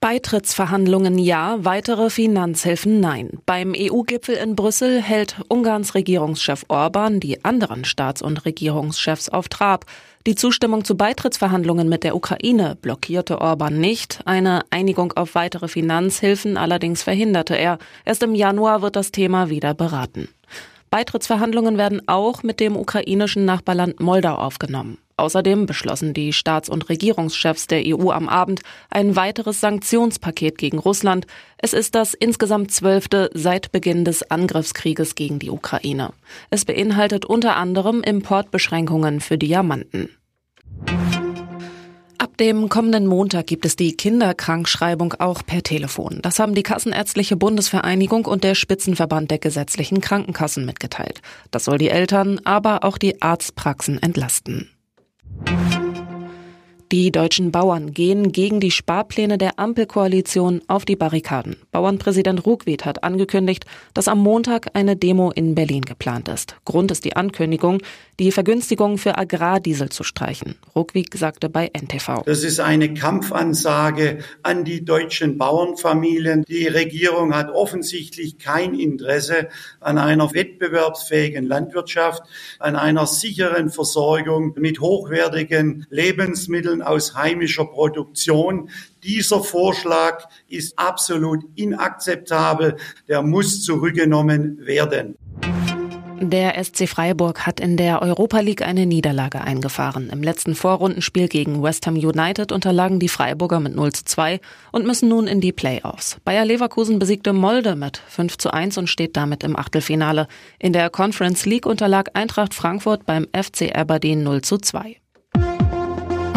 Beitrittsverhandlungen ja, weitere Finanzhilfen nein. Beim EU-Gipfel in Brüssel hält Ungarns Regierungschef Orban die anderen Staats- und Regierungschefs auf Trab. Die Zustimmung zu Beitrittsverhandlungen mit der Ukraine blockierte Orban nicht. Eine Einigung auf weitere Finanzhilfen allerdings verhinderte er. Erst im Januar wird das Thema wieder beraten. Beitrittsverhandlungen werden auch mit dem ukrainischen Nachbarland Moldau aufgenommen. Außerdem beschlossen die Staats- und Regierungschefs der EU am Abend ein weiteres Sanktionspaket gegen Russland. Es ist das insgesamt zwölfte seit Beginn des Angriffskrieges gegen die Ukraine. Es beinhaltet unter anderem Importbeschränkungen für Diamanten. Ab dem kommenden Montag gibt es die Kinderkrankschreibung auch per Telefon. Das haben die Kassenärztliche Bundesvereinigung und der Spitzenverband der gesetzlichen Krankenkassen mitgeteilt. Das soll die Eltern, aber auch die Arztpraxen entlasten. Die deutschen Bauern gehen gegen die Sparpläne der Ampelkoalition auf die Barrikaden. Bauernpräsident Ruckwied hat angekündigt, dass am Montag eine Demo in Berlin geplant ist. Grund ist die Ankündigung, die Vergünstigung für Agrardiesel zu streichen. Ruckwied sagte bei NTV. Das ist eine Kampfansage an die deutschen Bauernfamilien. Die Regierung hat offensichtlich kein Interesse an einer wettbewerbsfähigen Landwirtschaft, an einer sicheren Versorgung mit hochwertigen Lebensmitteln aus heimischer Produktion. Dieser Vorschlag ist absolut inakzeptabel. Der muss zurückgenommen werden. Der SC Freiburg hat in der Europa League eine Niederlage eingefahren. Im letzten Vorrundenspiel gegen West Ham United unterlagen die Freiburger mit 0 zu 2 und müssen nun in die Playoffs. Bayer Leverkusen besiegte Molde mit 5 zu 1 und steht damit im Achtelfinale. In der Conference League unterlag Eintracht Frankfurt beim FC Aberdeen 0 zu 2.